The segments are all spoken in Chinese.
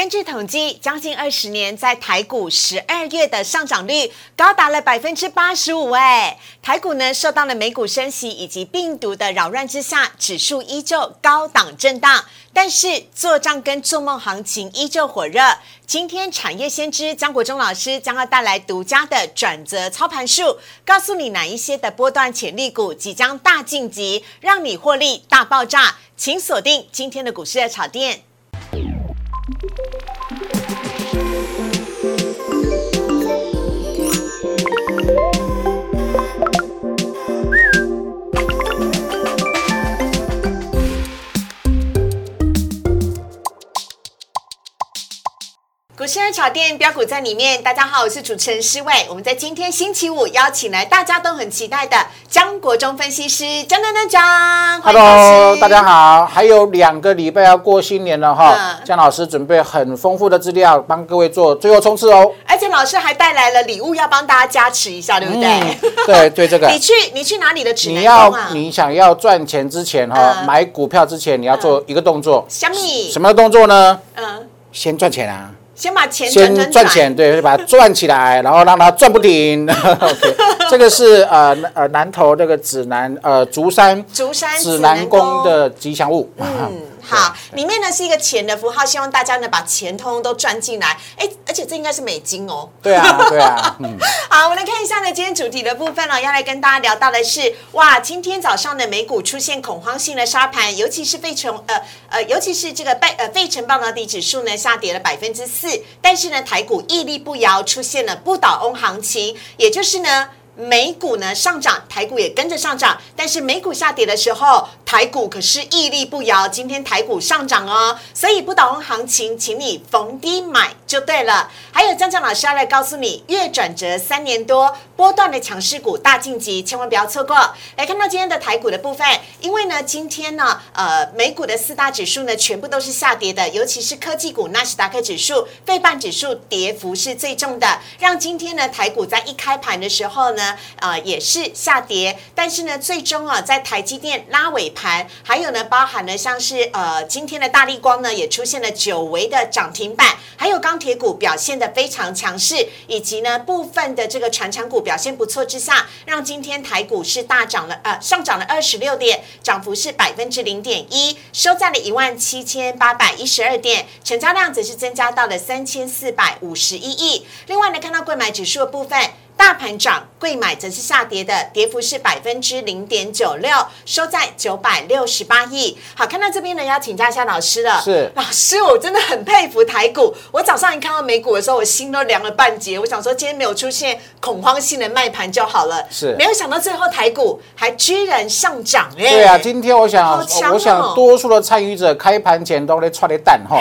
根据统计，将近二十年，在台股十二月的上涨率高达了百分之八十五。哎，台股呢受到了美股升息以及病毒的扰乱之下，指数依旧高档震荡。但是做账跟做梦行情依旧火热。今天产业先知江国忠老师将要带来独家的转折操盘术，告诉你哪一些的波段潜力股即将大晋级，让你获利大爆炸。请锁定今天的股市的炒店。Thank you. 股市人炒店标股在里面，大家好，我是主持人施伟。我们在今天星期五邀请来大家都很期待的江国忠分析师，江江江江，Hello，大家好，还有两个礼拜要过新年了哈，江老师准备很丰富的资料帮各位做最后冲刺哦，而且老师还带来了礼物要帮大家加持一下，对不对？对对，这个 你去你去哪里的指南你要你想要赚钱之前哈，买股票之前你要做一个动作，什么？什么动作呢？嗯，先赚钱啊。先把钱先赚钱，对，把它赚起来，然后让它赚不停。OK，这个是呃呃南投这个指南呃竹山竹山指南宫的吉祥物。嗯。好，里面呢是一个钱的符号，希望大家呢把钱通通都赚进来。哎，而且这应该是美金哦。对啊，对啊。嗯。好，我们来看一下呢，今天主题的部分呢，要来跟大家聊到的是，哇，今天早上的美股出现恐慌性的杀盘，尤其是费城，呃呃，尤其是这个拜呃费城半导体指数呢下跌了百分之四，但是呢台股屹立不摇，出现了不倒翁行情，也就是呢。美股呢上涨，台股也跟着上涨。但是美股下跌的时候，台股可是屹立不摇。今天台股上涨哦，所以不倒翁行情，请你逢低买就对了。还有江江老师要来告诉你，月转折三年多波段的强势股大晋级，千万不要错过。来看到今天的台股的部分，因为呢今天呢呃美股的四大指数呢全部都是下跌的，尤其是科技股纳斯达克指数、费半指数跌幅是最重的，让今天呢台股在一开盘的时候呢。呃，也是下跌，但是呢，最终啊，在台积电拉尾盘，还有呢，包含了像是呃，今天的大力光呢，也出现了久违的涨停板，还有钢铁股表现的非常强势，以及呢，部分的这个船产股表现不错之下，让今天台股是大涨了，呃，上涨了二十六点，涨幅是百分之零点一，收在了一万七千八百一十二点，成交量则是增加到了三千四百五十一亿。另外呢，看到购买指数的部分。大盘涨，贵买则是下跌的，跌幅是百分之零点九六，收在九百六十八亿。好，看到这边呢，要请教一下老师了。是老师，我真的很佩服台股。我早上一看到美股的时候，我心都凉了半截。我想说，今天没有出现恐慌性的卖盘就好了。是，没有想到最后台股还居然上涨哎。对啊，今天我想，我想多数的参与者开盘前都在踹的蛋哈。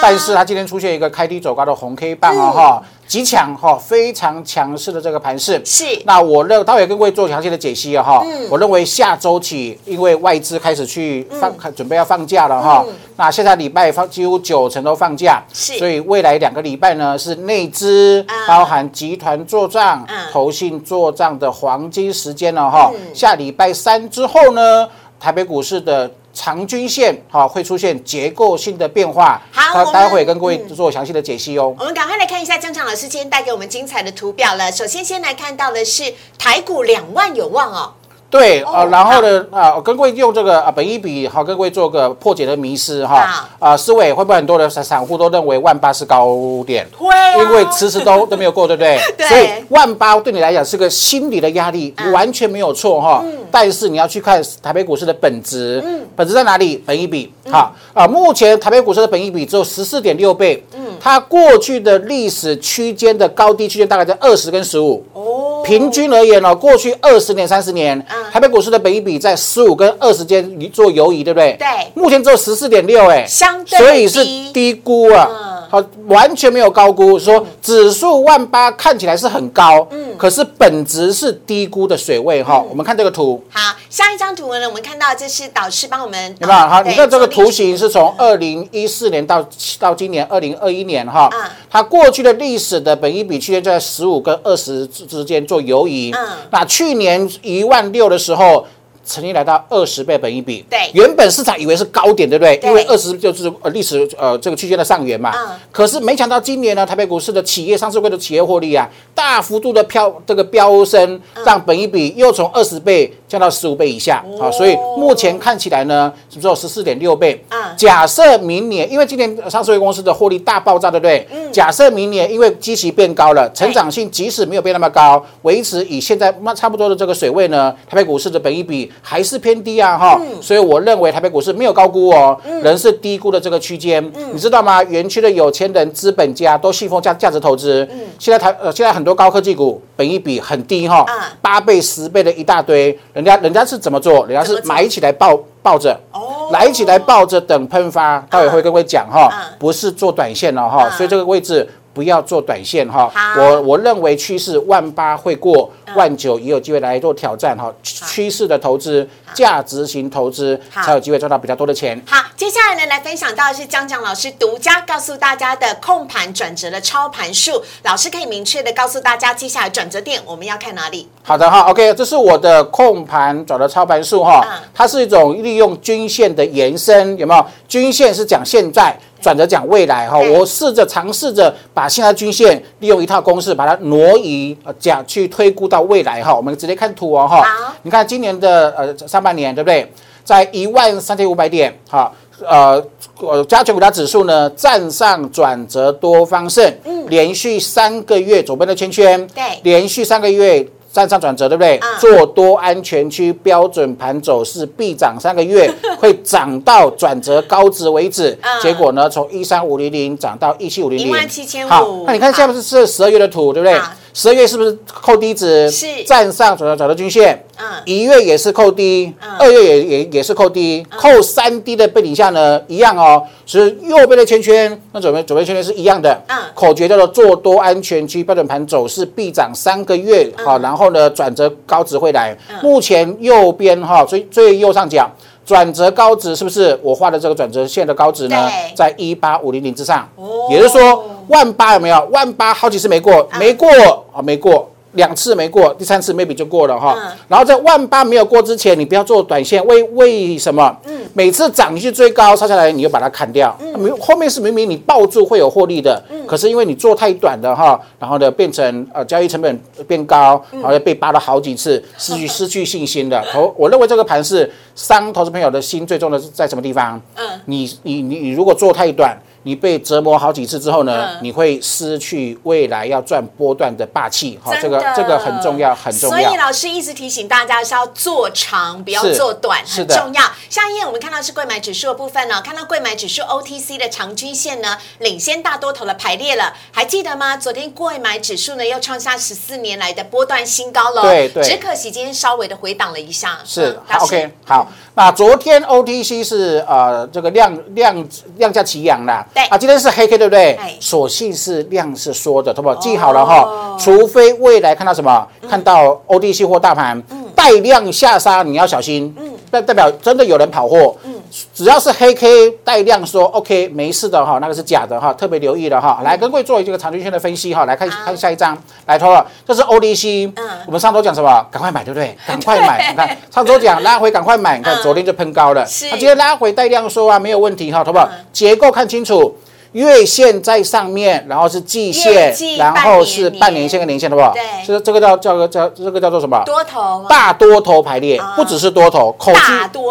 但是它今天出现一个开低走高的红 K 棒哦哈。极强哈，非常强势的这个盘势是。那我认，待会跟各位做详细的解析啊哈。嗯。我认为下周起，因为外资开始去放，准备要放假了哈。那现在礼拜放几乎九成都放假，是。所以未来两个礼拜呢，是内资包含集团做账、投信做账的黄金时间了哈。下礼拜三之后呢，台北股市的。长均线好会出现结构性的变化，好，待会跟各位做详细的解析哦。我们赶快来看一下江强老师今天带给我们精彩的图表了。首先，先来看到的是台股两万有望哦。对啊，然后呢啊，跟各位用这个啊，本一比好，跟各位做个破解的迷失哈啊，思维会不会很多的散散户都认为万八是高点？会，因为迟迟都 都没有过，对不对？对。所以万八对你来讲是个心理的压力，完全没有错哈。嗯。但是你要去看台北股市的本质，嗯，本质在哪里？本一比好啊，目前台北股市的本一比只有十四点六倍，嗯，它过去的历史区间的高低区间大概在二十跟十五。哦。平均而言呢，过去二十年、三十年，台北股市的本益比在十五跟二十间做游移，对不对？对。目前只有十四点六，哎，相对所以是低估啊。好，完全没有高估，说指数万八看起来是很高，嗯，可是本质是低估的水位哈。我们看这个图，好，下一张图呢，我们看到这是导师帮我们，有没有？好，你看这个图形是从二零一四年到到今年二零二一年哈，嗯，它过去的历史的本一比区间在十五跟二十之之间做游移，嗯，那去年一万六的时候。曾经来到二十倍本一比，对原本市场以为是高点，对不对？因为二十就是呃历史呃这个区间的上缘嘛。嗯可是没想到今年呢，台北股市的企业上市会的企业获利啊，大幅度的飘这个飙升，让本一比又从二十倍降到十五倍以下啊，所以目前看起来呢，只有十四点六倍。啊。假设明年，因为今年上市会公司的获利大爆炸，对不对？嗯。假设明年因为基期变高了，成长性即使没有变那么高，维持以现在那差不多的这个水位呢，台北股市的本益比还是偏低啊，哈、所以我认为台北股市没有高估哦，仍是低估的这个区间。你知道吗？园区的有钱人、资本家都信奉价价值投资。现在台呃，现在很多高科技股本益比很低哈、嗯八倍、十倍的一大堆，人家人家是怎么做？人家是买起来抱抱着。哦来起来抱着等喷发，待会会跟各位讲哈嗯，不是做短线了哈，嗯所以这个位置不要做短线哈。我我认为趋势万八会过，万九也有机会来做挑战哈。趋势的投资，价值型投资才有机会赚到比较多的钱。好，接下来呢，来分享到的是江江老师独家告诉大家的控盘转折的操盘术。老师可以明确的告诉大家，接下来转折点我们要看哪里？好的哈，OK，这是我的控盘转的操盘术哈嗯，它是一种利用均线的延伸，有没有？均线是讲现在，转折讲未来哈。我试着尝试着把现在均线利用一套公式把它挪移，呃讲去推估到未来哈。我们直接看图哦哈，你看今年的呃上半年对不对？在一万三千五百点哈。呃，呃，加权股价指数呢，站上转折多方胜，连续三个月左边的圈圈，对连续三个月站上转折，对不对？嗯做多安全区标准盘走势必涨三个月，会涨到转折高值为止。嗯结果呢，从一三五零零涨到一七五零零，17,500好，那你看下面是是十二月的图，对不对好？十二月是不是扣低值？是站上转折转折均线。嗯一月也是扣低，二月也也也是扣低，扣三低的背景下呢，一样哦，是右边的圈圈，那左边左边圈圈是一样的。嗯口诀叫做做多安全区标准盘走势必涨三个月，嗯好，然后呢转折高值会来。目前右边哈最最右上角。转折高值是不是我画的这个转折线的高值呢？在一八五零零之上哦，也就是说万八有没有？万八好几次没过，没过啊，没过。两次没过，第三次 maybe 就过了哈。嗯然后在万八没有过之前，你不要做短线，为为什么？嗯每次涨你去追高，杀下来你就把它砍掉。明、后面是明明你抱住会有获利的，嗯可是因为你做太短的哈，然后呢变成呃交易成本变高，嗯然后被扒了好几次，失去 失去信心的。投我认为这个盘是伤投资朋友的心，最重的是在什么地方？嗯你你你你如果做太短。你被折磨好几次之后呢，嗯。你会失去未来要赚波段的霸气。好，这个这个很重要，很重要。所以。老师一直提醒大家是要做长，不要做短，很重要。下一页我们看到是贵买指数的部分呢，看到贵买指数 OTC 的长均线呢领先大多头的排列了，还记得吗？昨天贵买指数呢又创下十四年来的波段新高了，对对。只可惜今天稍微的回档了一下，是 OK 好，那昨天 OTC 是呃这个量量量价齐扬啦，对。啊，今天是黑 K 对不对？哎？所幸是量是缩的，好不好？记好了哈哦，除非未来看到什么，看到 ODC 或大盘带量下杀，你要小心，代代表真的有人跑货，嗯只要是黑 K 带量说 OK 没事的哈，那个是假的哈，特别留意的哈。来跟各位做一个长均线的分析哈，来看好看下一张，来投了，这是 ODC，嗯我们上周讲什么？赶快买对不对？赶快买，你看上周讲拉回赶快买，你看嗯昨天就喷高了，是那今天拉回带量说啊没有问题哈，好不好嗯？结构看清楚。月线在上面，然后是季月线，然后是半年线跟年线，好不好？对。这这个叫叫叫这个叫做什么？多头大多头排列啊，不只是多头，口气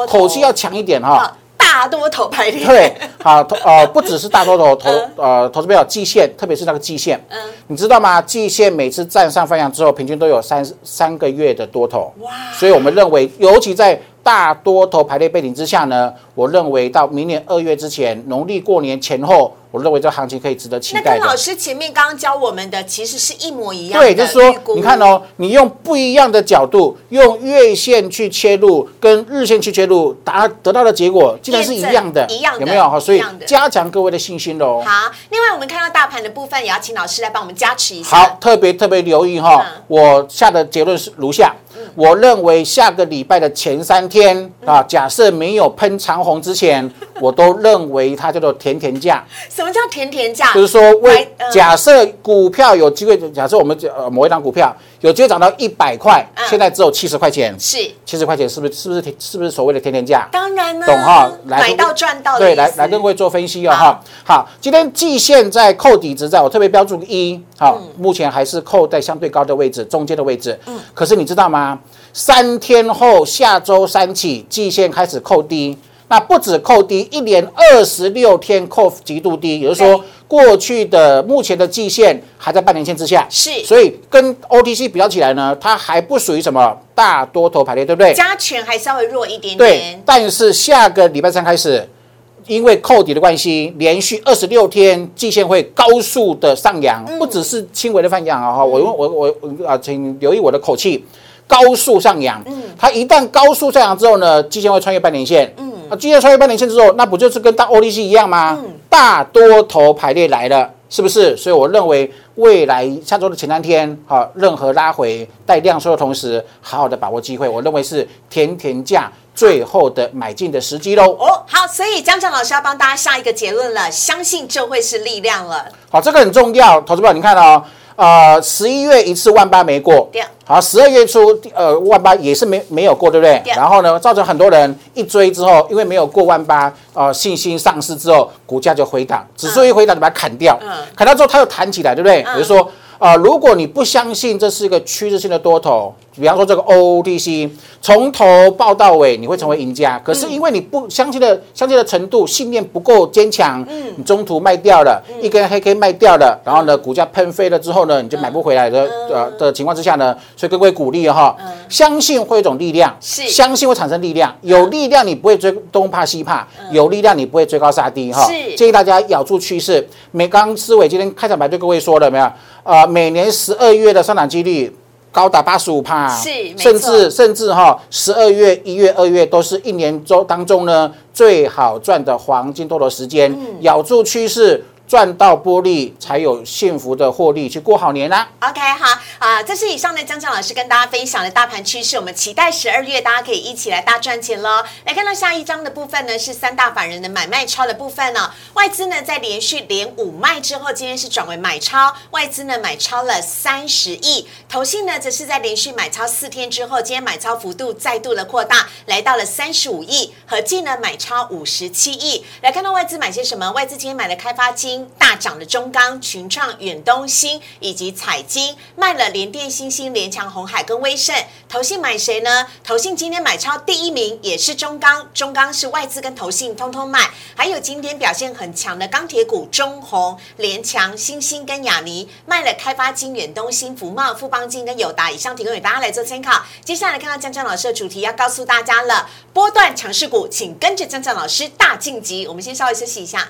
口气要强一点哈。啊大多头排列，对，好，投呃，不只是大多头投嗯。呃投资票季线，特别是那个季线，嗯。你知道吗？季线每次站上翻阳之后，平均都有三三个月的多头，哇。所以我们认为，尤其在大多头排列背景之下呢，我认为到明年二月之前，农历过年前后，我认为这行情可以值得期待那跟老。师前面刚刚教我们的其实是一模一样的对，就是说你看哦，你用不一样的角度，用月线去切入，跟日线去切入，达得到的结果竟然是一样的，一样的有没有？哈，所以加强各位的信心喽。好，另外我们看到大盘的部分，也要请老师来帮我们加持一下。好，特别特别留意哈、嗯我下的结论是如下。我认为下个礼拜的前三天啊，假设没有喷长虹之前，我都认为它叫做甜甜价，什么叫甜甜价？就是说为假设股票有机会，假设我们呃某一档股票有机会涨到一百块，现在只有七十块钱，是七十块钱是不是是不是是不是所谓的甜甜价？当然呢，懂哈？来买到赚到对，来来跟各位做分析哦哈。好，今天季线在扣底值在，我特别标注一，好，嗯目前还是扣在相对高的位置，中间的位置。嗯，可是你知道吗？三天后，下周三起，季线开始扣低。那不止扣低，一连二十六天扣极度低，也就是说，过去的目前的季线还在半年线之下，是所以跟 OTC 比较起来呢，它还不属于什么大多头排列，对不对？加权还稍微弱一点点对点，，但是下个礼拜三开始，因为扣底的关系，连续二十六天季线会高速的上扬，不只是轻微的上扬啊！哈，我我我我啊，请留意我的口气，高速上扬。嗯它一旦高速上扬之后呢，季线会穿越半年线。嗯，啊，季线穿越半年线之后，那不就是跟大 OTC 一样吗？大多头排列来了。是不是？所以我认为未来下周的前三天，好，任何拉回带量缩的同时，好好的把握机会，我认为是甜甜价最后的买进的时机喽。哦，好，所以江江老师要帮大家下一个结论了，相信就会是力量了。好，这个很重要，投资朋友，你看哦，呃，十一月一次万八没过，好，十二月初呃万八也是没没有过，对不对？然后呢，造成很多人一追之后，因为没有过万八，呃，信心丧失之后，股价就回档，指数一回档就把它砍掉，嗯砍掉之后它又弹起来，对不对？比如说。呃，如果你不相信这是一个趋势性的多头，比方说这个 OOTC 从头报到尾，你会成为赢家。可是因为你不相信的相信的程度，信念不够坚强，你中途卖掉了，一根黑 K 卖掉了，然后呢，股价喷飞了之后呢，你就买不回来的呃的情况之下呢，所以各位鼓励哈，相信会有一种力量，是相信会产生力量，有力量你不会追东怕西怕，有力量你不会追高杀低哈。是建议大家咬住趋势。美刚思维今天开场白对各位说了没有？呃，每年十二月的上涨几率高达八十五帕，是甚至甚至哈，十二月、一月、二月都是一年中当中呢最好赚的黄金多头时间。嗯。咬住趋势，赚到玻璃，才有幸福的获利去过好年啦、OK，好啊，这是以上呢江江老师跟大家分享的大盘趋势，我们期待十二月大家可以一起来大赚钱喽。来看到下一章的部分呢，是三大法人的买卖超的部分呢、外资呢在连续连五卖之后，今天是转为买超，外资呢买超了三十亿，投信呢则是在连续买超四天之后，今天买超幅度再度的扩大，来到了三十五亿，合计呢买超五十七亿。来看到外资买些什么？外资今天买了开发金大涨的中钢、群创、远东新以及彩金，卖了联电、新星、联强、红海跟威盛。投信买谁呢？投信今天买超第一名也是中钢，中钢是外资跟投信通通买。还有今天表现很强的钢铁股中红、联强、新兴跟亚尼，卖了开发金、远东新、福茂、富邦金跟友达，以上提供给大家来做参考。接下来看到江江老师的主题要告诉大家了，波段强势股，请跟着江江老师大晋级。我们先稍微休息一下。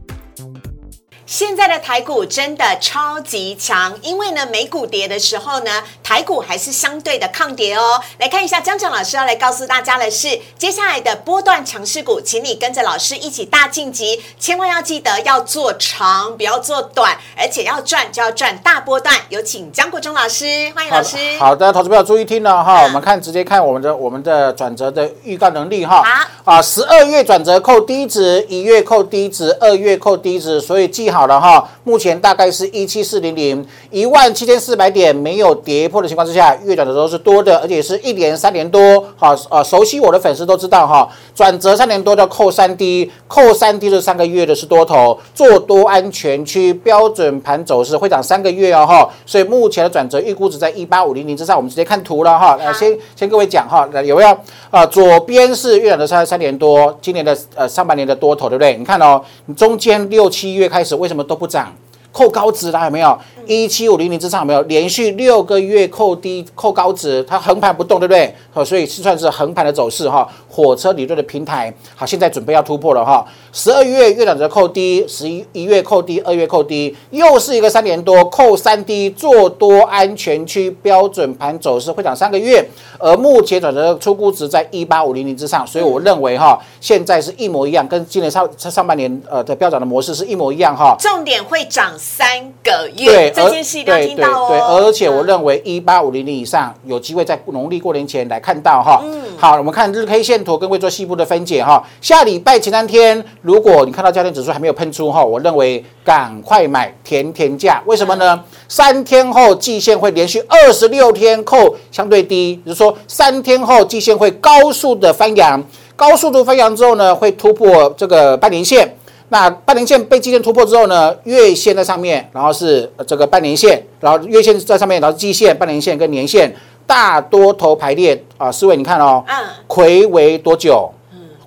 现在的台股真的超级强，因为呢，美股跌的时候呢，台股还是相对的抗跌哦。来看一下，江江老师要来告诉大家的是，接下来的波段强势股，请你跟着老师一起大晋级，千万要记得要做长，不要做短，而且要赚就要赚大波段。有请江国忠老师，欢迎老师。好的，投资朋友注意听了哈，嗯我们看直接看我们的我们的转折的预告能力哈。好啊，十二月转折扣低值，一月扣低值，二月扣低值，所以记好好了哈。目前大概是一七四零零一万七千四百点没有跌破的情况之下，月转折都是多的，而且是一连三年多。好，呃，熟悉我的粉丝都知道哈，转折三年多叫扣三低，扣三低这三个月的是多头，做多安全区标准盘走势会涨三个月哦哈，所以目前的转折预估值在一八五零零之上，我们直接看图了哈。来，先先各位讲哈，来有没有？啊，左边是月转的三三年多，今年的呃上半年的多头，对不对？你看哦，你中间六七月开始为什么都不涨？扣高值啦，有没有？一七五零零之上有没有？连续六个月扣低扣高值，它横盘不动，对不对？好，所以是算是横盘的走势哈。火车理论的平台，好，现在准备要突破了哈。十二月月转折扣低，十一一月扣低，二月扣低，又是一个三年多扣三低，做多安全区标准盘走势会涨三个月，而目前转折出估值在一八五零零之上，所以我认为哈，现在是一模一样，跟今年上上半年呃的飙涨的模式是一模一样哈。重点会涨三个月，对，这件事一定要听到哦。对，而且我认为一八五零零以上有机会在农历过年前来看到哈。嗯。好，我们看日 K 线图跟位做细部的分解哈。下礼拜前三天，如果你看到焦点指数还没有喷出哈，我认为赶快买甜甜价。为什么呢？三天后季线会连续二十六天扣相对低，就是说三天后季线会高速的翻扬，高速度翻扬之后呢，会突破这个半年线。那半年线被季线突破之后呢，月线在上面，然后是这个半年线，然后月线在上面，然后季线、半年线跟年线大多头排列啊。四位你看哦，嗯，魁为多久？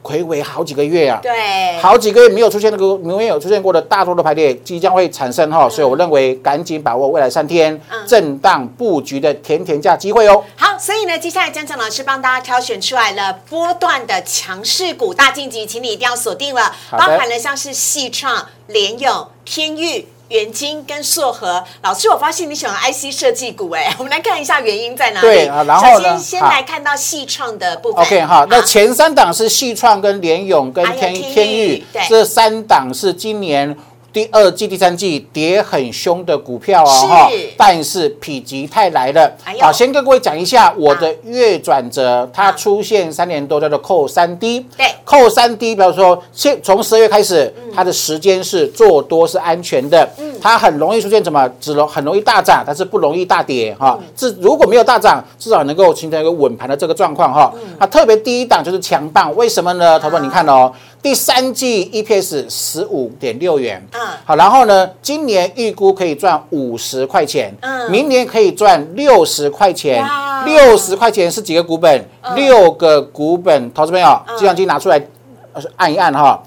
魁违好几个月啊，对，好几个月没有出现那个没有出现过的大多的排列，即将会产生哈，所以我认为赶紧把握未来三天震荡布局的甜甜价机会哦。好，所以呢，接下来江江老师帮大家挑选出来了波段的强势股大晋级，请你一定要锁定了，包含了像是细创、联永、天域。元晶跟硕和老师，我发现你喜欢 IC 设计股哎，我们来看一下原因在哪里。对啊，然后呢，先来看到细创的部分。OK 哈，那前三档是细创跟联勇跟天天域，这三档是今年。第二季、第三季跌很凶的股票啊，哈，但是否极泰来了。好，先跟各位讲一下我的月转折，它出现三年多叫做扣三 D。对，扣三 D，比如说，现从十二月开始，它的时间是做多是安全的，它很容易出现什么？只容很容易大涨，但是不容易大跌哈。至如果没有大涨，至少能够形成一个稳盘的这个状况哈。它特别第一档就是强棒，为什么呢？头发你看哦。第三季 EPS 十五点六元，嗯，好，然后呢，今年预估可以赚五十块钱，嗯，明年可以赚六十块钱，六十块钱是几个股本？六个股本，投资朋友，计算机拿出来按一按哈，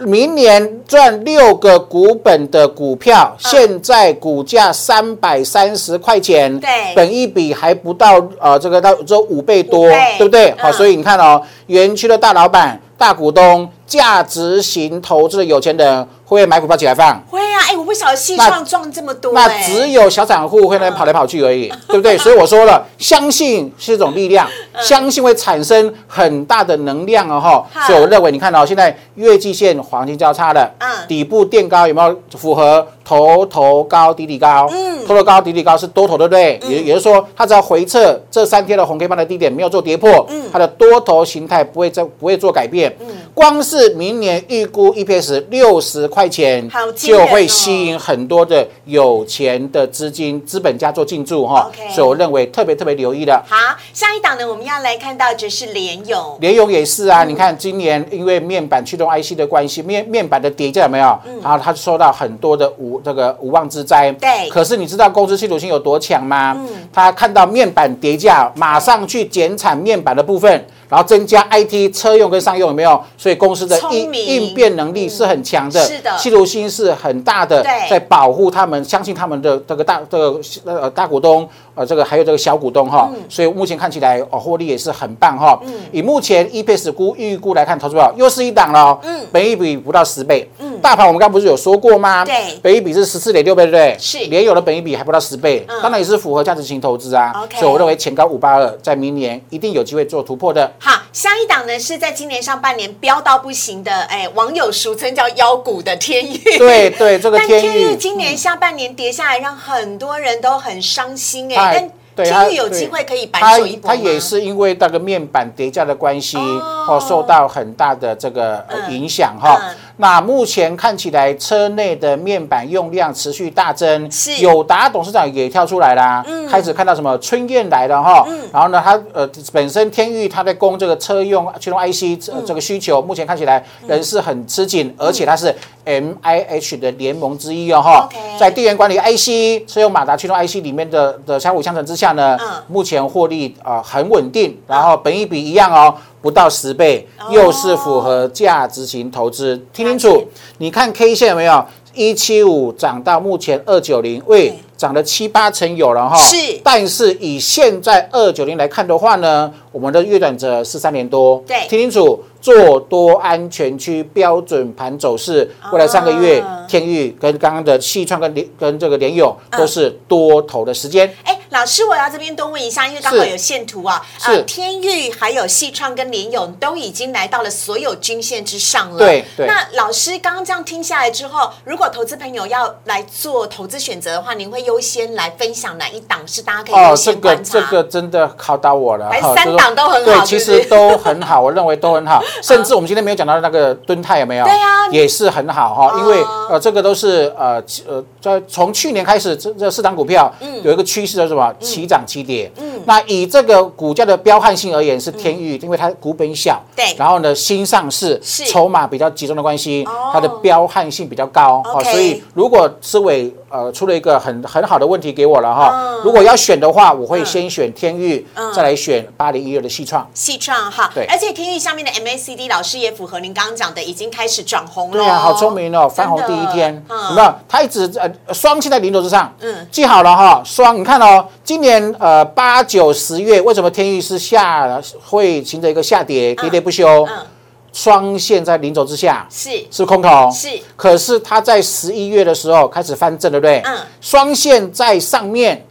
明年赚六个股本的股票，现在股价三百三十块钱，对，本一比还不到，呃，这个到只有五倍多，对不对？好，所以你看哦，园区的大老板。大股东、价值型投资的有钱人，会不会买股票起来放？啊！哎，我不晓得细创赚这么多，那只有小散户会那边跑来跑去而已，对不对？所以我说了，相信是一种力量，相信会产生很大的能量哦哈。所以我认为，你看到现在月季线黄金交叉了，嗯，底部垫高有没有符合？头头高，底底高，嗯，头头高，底底高是多头，对不对？也也就是说，它只要回撤这三天的红 K 棒的低点没有做跌破，嗯，它的多头形态不会再不会做改变，嗯，光是明年预估 EPS 六十块钱，就会吸引很多的有钱的资金资本家做进驻哈，所以我认为特别特别留意的。好，下一档呢，我们要来看到就是联勇，联勇也是啊，你看今年因为面板驱动 IC 的关系，面面板的跌价有没有？然后它受到很多的无。这个无妄之灾，对。可是你知道公司系统性有多强吗？嗯。他看到面板跌价，马上去减产面板的部分。然后增加 IT 车用跟商用有没有？所以公司的应应变能力是很强的，是的，企图心是很大的，在保护他们，相信他们的这个大这个呃大股东呃这个还有这个小股东哈，所以目前看起来哦获利也是很棒哈。以目前 EPS 估预估来看，投资者又是一档了，嗯，本益比不到十倍，嗯，大盘我们刚不是有说过吗？对，本益比是十四点六倍，对。不对？是，连有的本益比还不到十倍，当然也是符合价值型投资啊。所以我认为前高五八二，在明年一定有机会做突破的。好，下一档。呢是在今年上半年飙到不行的，哎，网友俗称叫妖股的天域。对对，这个 天域今年下半年跌下来，让很多人都很伤心哎。但天域有机会可以白手一搏它也是因为那个面板叠加的关系，哦，受到很大的这个影响哈。那目前看起来，车内的面板用量持续大增，是。友达董事长也跳出来啦，开始看到什么春燕来了哈，然后呢，他呃本身天域他在供这个车用驱动 IC 这个需求，目前看起来人是很吃紧，而且它是 MIH 的联盟之一哦哈，在电源管理 IC 车用马达驱动 IC 里面的的相辅相成之下呢，目前获利啊很稳定，然后本益比一样哦。不到十倍，又是符合价值型投资。听清楚，你看 K 线有没有？一七五涨到目前二九零，喂，涨了七八成有了哈。是，但是以现在二九零来看的话呢，我们的月转折是三年多。对，听清楚，做多安全区标准盘走势，未来三个月，天域跟刚刚的细创跟联跟这个联友都是多头的时间。哎。老师，我要这边多问一下，因为刚好有线图啊，啊天域还有细创跟联勇都已经来到了所有均线之上了。对对那老师刚刚这样听下来之后，如果投资朋友要来做投资选择的话，您会优先来分享哪一档是大家可以优哦，这个先观察？这个真的考到我了三档都很好对，其实都很好，我认为都很好。甚至我们今天没有讲到那个敦泰有没有？也是很好哈，因为哦呃，这个都是呃呃，在从去年开始，这这四档股票嗯。有一个趋势叫什么？齐涨齐跌。嗯，那以这个股价的彪悍性而言，是天域，因为它股本小，嗯对。然后呢新上市是，筹码比较集中的关系哦，它的彪悍性比较高。OK 所以如果思伟呃出了一个很很好的问题给我了哈。嗯，如果要选的话，我会先选天域嗯，再来选八零一二的细创。细创哈，对。而且天域下面的 MACD 老师也符合您刚刚讲的，已经开始转红了。对啊，好聪明哦，翻红第一天，真的有没有？它一直呃双现在零轴之上，嗯。嗯，记好了哈，双你看哦，今年呃八九十月为什么天域是下会形成一个下跌，跌跌不休？嗯，双线在零轴之下是是空头，是可是它在十一月的时候开始翻正，对不对？嗯双线在上面。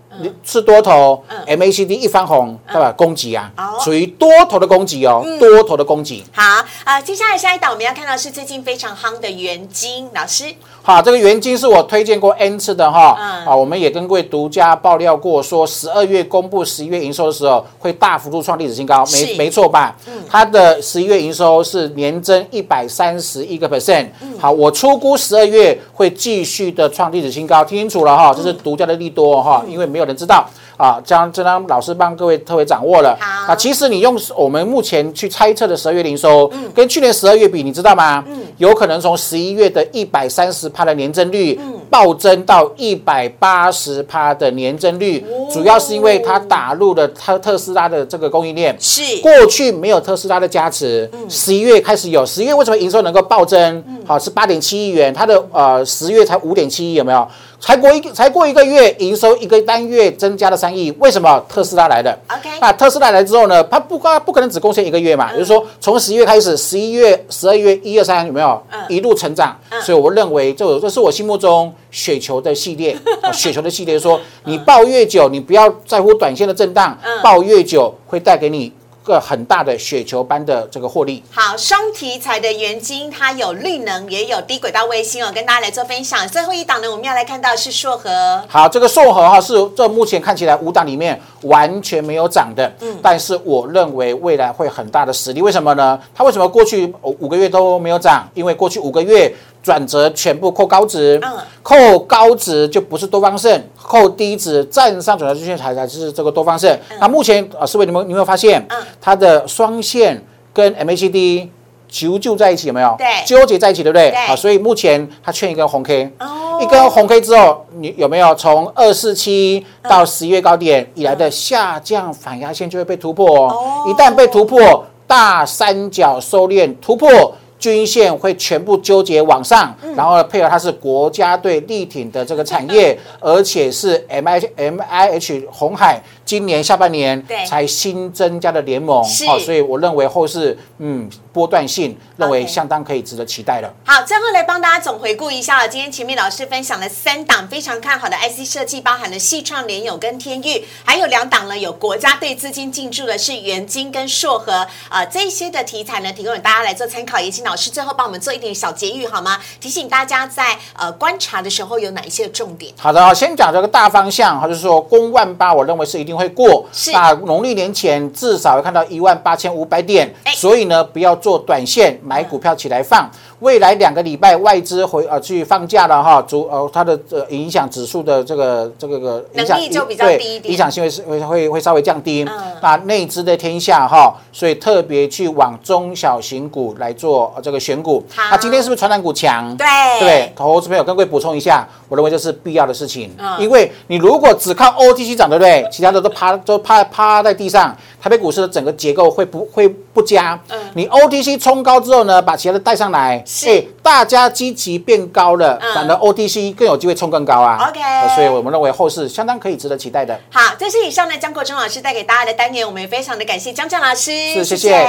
是多头，MACD 一翻红，对吧？攻击啊哦，属于多头的攻击哦，多头的攻击。好啊、接下来下一档我们要看到是最近非常夯的元金老师，好，这个元金是我推荐过 N 次的哈，嗯。啊，我们也跟各位独家爆料过，说十二月公布十一月营收的时候，会大幅度创历史新高，是。没没错吧？它的十一月营收是年增一百三十一个 percent，好，我出估十二月会继续的创历史新高，听清楚了哈，这是独家的利多哈，因为没有人知道。啊，将这张老师帮各位特别掌握了。好啊，其实你用我们目前去猜测的十二月营收，跟去年十二月比，你知道吗？有可能从十一月的一百三十趴的年增率，暴增到一百八十趴的年增率，主要是因为它打入了特特斯拉的这个供应链。是过去没有特斯拉的加持，十一月开始有。十一月为什么营收能够暴增？好，是八点七亿元，它的呃十月才五点七亿，有没有？才过一个才过一个月，营收一个单月增加了三亿，为什么？特斯拉来了。OK 那特斯拉来之后呢，它不不可能只贡献一个月嘛，也就是说从十一月开始，十一月、十二月、一二三有没有？嗯。一路成长？所以我认为这这是我心目中雪球的系列，啊 雪球的系列说你抱越久，你不要在乎短线的震荡嗯，抱越久会带给你个很大的雪球般的这个获利。好，双题材的元晶，它有绿能，也有低轨道卫星哦，跟大家来做分享。最后一档呢，我们要来看到是硕和，好，这个硕和哈是这目前看起来五档里面完全没有涨的，嗯但是我认为未来会很大的实力。为什么呢？它为什么过去五五个月都没有涨？因为过去五个月转折全部扣高值，嗯扣高值就不是多方胜，扣低值站上转折均线才才是这个多方胜。那目前啊，四位你们你有没有发现嗯，它的双线跟 MACD 揪就在一起有没有？对纠结在一起，对不对？对啊，所以目前它缺一根红 K。哦一根红 K 之后，你有没有从二四七到十一月高点以来的下降反压线就会被突破哦哦？一旦被突破，大三角收敛突破。均线会全部纠结往上，然后呢，配合它是国家队力挺的这个产业，而且是 M I M I H 红海今年下半年对才新增加的联盟，是好，所以我认为后市嗯波段性认为相当可以值得期待了。好，最后来帮大家总回顾一下了。今天前面老师分享了三档非常看好的 IC 设计，包含了细创、联友跟天域，还有两档呢有国家队资金进驻的是元晶跟硕和。呃，这些的题材呢，提供给大家来做参考。也请老师最后帮我们做一点小结语好吗？提醒大家在呃观察的时候有哪一些重点。好的，先讲这个大方向，哈，就是说公万八，我认为是一定会过。是那农历年前至少会看到一万八千五百点哎，所以呢，不要做短线，买股票起来放。未来两个礼拜外资回呃去放假了哈，主呃它的呃影响指数的这个这个个影响力就比较对低一点影响性会是会会会稍微降低。嗯那内资的天下哈，所以特别去往中小型股来做呃这个选股。好那今天是不是传染股强？对对？投资朋友跟各位补充一下，我认为这是必要的事情，嗯因为你如果只靠 OTC 涨，对不对？其他的都趴都趴趴在地上，台北股市的整个结构会不会不佳？嗯你 OTC 冲高之后呢，把其他的带上来，是哎大家积极变高了，嗯反而 OTC 更有机会冲更高啊。OK 呃所以我们认为后市相当可以值得期待的。好，这是以上呢江国忠老师带给大家的单元，我们也非常的感谢江江老师，是谢谢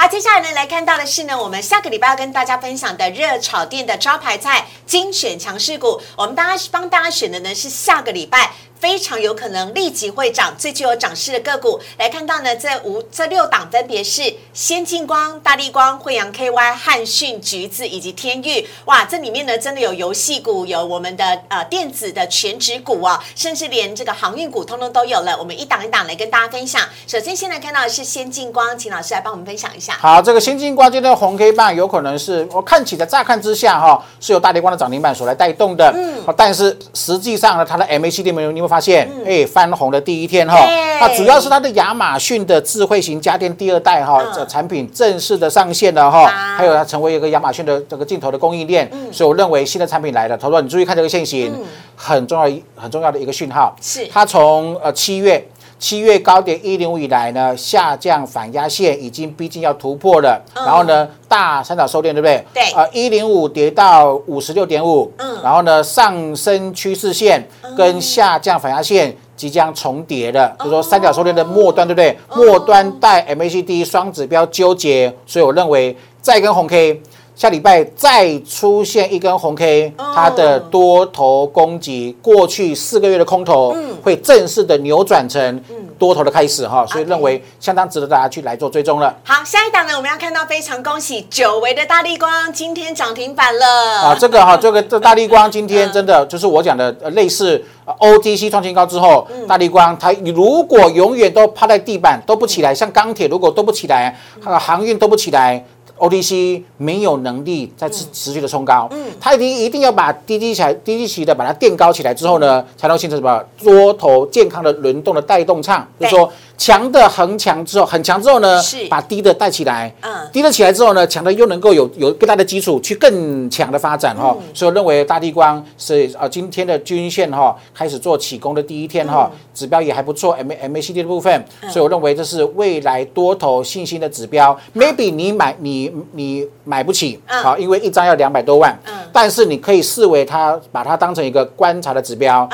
好，接下来呢，来看到的是呢，我们下个礼拜要跟大家分享的热炒店的招牌菜精选强势股。我们大家帮大家选的呢是下个礼拜非常有可能立即会涨、最具有涨势的个股。来看到呢，这五这六档分别是先进光、大力光、惠阳 KY、汉讯、橘子以及天域。哇，这里面呢真的有游戏股，有我们的呃电子的全指股啊，甚至连这个航运股通通都有了。我们一档一档来跟大家分享。首先，先来看到的是先进光，请老师来帮我们分享一下。好，这个先进光今天的红 K 棒有可能是我看起来乍看之下哈，是由大力光的涨停板所来带动的。嗯，但是实际上呢，它的 MACD 没有，你会发现，哎，翻红的第一天哈，那主要是它的亚马逊的智慧型家电第二代哈，这产品正式的上线了哈，还有它成为一个亚马逊的这个镜头的供应链，所以我认为新的产品来了。他说你注意看这个线型，很重要很重要的一个讯号，是。它从呃七月。七月高点一零五以来呢，下降反压线已经逼近要突破了，然后呢，大三角收敛，对不对？对。呃，一零五跌到五十六点五，嗯，然后呢，上升趋势线跟下降反压线即将重叠了，就说三角收敛的末端，对不对？末端带 MACD 双指标纠结，所以我认为再跟红 K。下礼拜再出现一根红 K，它的多头攻击，过去四个月的空头会正式的扭转成多头的开始哈，所以认为相当值得大家去来做追踪了。好，下一档呢，我们要看到非常恭喜久违的大力光今天涨停板了啊！这个哈，这个这大力光今天 真的就是我讲的类似 OTC 创新高之后，大力光它如果永远都趴在地板都不起来，像钢铁如果都不起来，航运都不起来。OTC 没有能力再持持续的冲高，嗯，它一定一定要把低低起来，低基期的把它垫高起来之后呢，才能形成什么多头健康的轮动的带动唱，就是说。强的横强之后，很强之后呢，是。把低的带起来，嗯，低的起来之后呢，强的又能够有有更大的基础去更强的发展哈，所以我认为大地光是啊今天的均线哈开始做起攻的第一天哈，指标也还不错，M M A C D 的部分，所以我认为这是未来多头信心的指标，maybe 你买你你买不起，好，因为一张要两百多万，嗯，但是你可以视为它把它当成一个观察的指标。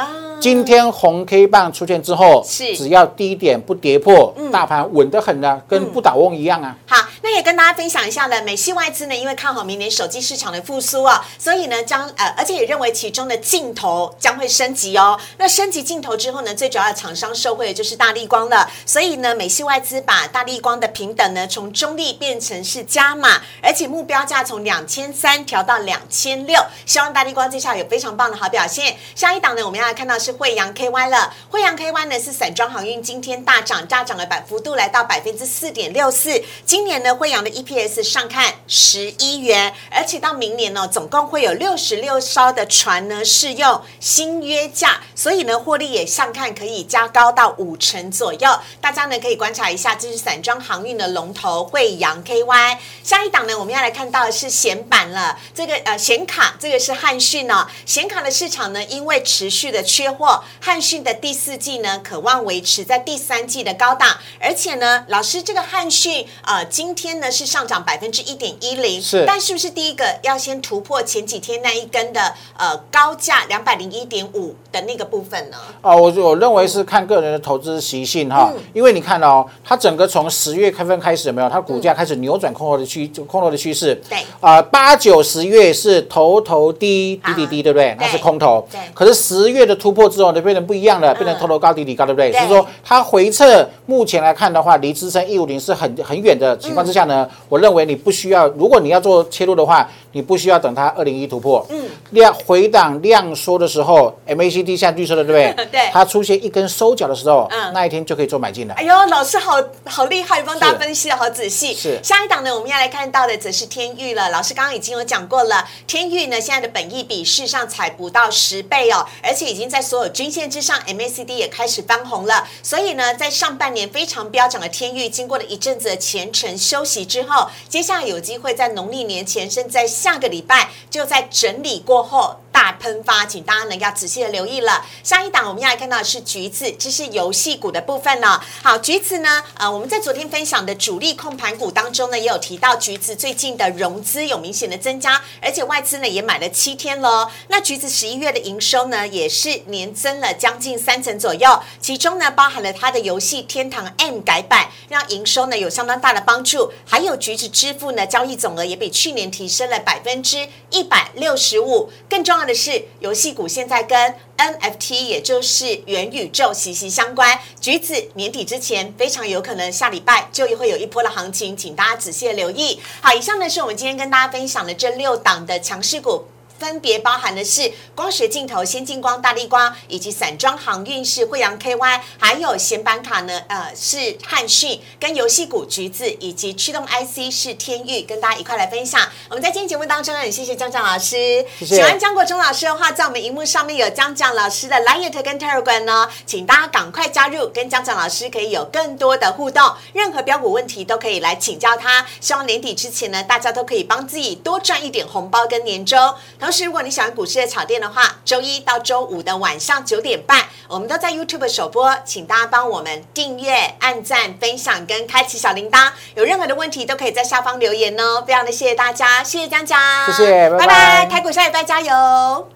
今天红 K 棒出现之后，是只要低点不跌破，大盘稳得很呢，跟不倒翁一样啊。好，那也跟大家分享一下呢，美系外资呢，因为看好明年手机市场的复苏啊，所以呢将呃，而且也认为其中的镜头将会升级哦。那升级镜头之后呢，最主要的厂商受惠的就是大力光了。所以呢，美系外资把大力光的平等呢，从中立变成是加码，而且目标价从两千三调到两千六，希望大力光接下来有非常棒的好表现。下一档呢，我们要来看到是。惠阳 KY 了，惠阳 KY 呢是散装航运，今天大涨，大涨了百幅度来到百分之四点六四。今年呢，惠阳的 EPS 上看十一元，而且到明年呢，总共会有六十六艘的船呢适用新约价，所以呢，获利也上看可以加高到五成左右。大家呢可以观察一下，这是散装航运的龙头惠阳 KY。下一档呢，我们要来看到的是显板了，这个呃显卡，这个是汉讯哦。显卡的市场呢，因为持续的缺货。汉讯的第四季呢，渴望维持在第三季的高档，而且呢，老师这个汉讯呃，今天呢是上涨百分之一点一零，是，但是不是第一个要先突破前几天那一根的呃高价两百零一点五的那个部分呢？哦，我我认为是看个人的投资习性哈，因为你看哦，它整个从十月开分开始有没有？它股价开始扭转空头的趋空头的趋势，对，啊，八九十月是头头低低低低，对不对？那是空头，对，可是十月的突破之后。就变成不一样了，变成头头高底底高，对不对？所以说它回撤，目前来看的话，离支撑一五零是很很远的情况之下呢，我认为你不需要，如果你要做切入的话，你不需要等它二零一突破，嗯，量回档量缩的时候，MACD 像绿色的，对不对？对，它出现一根收脚的时候，嗯，那一天就可以做买进了。哎呦，老师好好厉害，帮大家分析的好仔细。是下一档呢，我们要来看到的则是天域了。老师刚刚已经有讲过了，天域呢现在的本益比事实上才不到十倍哦，而且已经在所有。均线之上，MACD 也开始翻红了。所以呢，在上半年非常飙涨的天域，经过了一阵子的前程休息之后，接下来有机会在农历年前，甚至在下个礼拜，就在整理过后。大喷发，请大家呢要仔细的留意了。下一档我们要来看到的是橘子，这是游戏股的部分呢。好，橘子呢，呃，我们在昨天分享的主力控盘股当中呢，也有提到橘子最近的融资有明显的增加，而且外资呢也买了七天了。那橘子十一月的营收呢，也是年增了将近三成左右，其中呢包含了它的游戏天堂 M 改版，让营收呢有相当大的帮助。还有橘子支付呢交易总额也比去年提升了百分之一百六十五，更重要。的是，游戏股现在跟 NFT 也就是元宇宙息息相关。橘子年底之前非常有可能下礼拜就会有一波的行情，请大家仔细留意。好，以上呢是我们今天跟大家分享的这六档的强势股。分别包含的是光学镜头、先进光、大力光，以及散装航运是惠阳 KY，还有显板卡呢，呃，是汉讯跟游戏股橘子，以及驱动 IC 是天域，跟大家一块来分享。我们在今天节目当中呢，也谢谢江江老师。喜欢江国忠老师的话，在我们荧幕上面有江江老师的 Light 跟 Telegram 呢，请大家赶快加入，跟江江老师可以有更多的互动，任何标股问题都可以来请教他。希望年底之前呢，大家都可以帮自己多赚一点红包跟年终。同时，如果你喜欢股市的炒店的话，周一到周五的晚上九点半，我们都在 YouTube 首播，请大家帮我们订阅、按赞、分享跟开启小铃铛。有任何的问题都可以在下方留言哦。非常的谢谢大家，谢谢江江，谢谢，拜拜，台股下礼拜加油。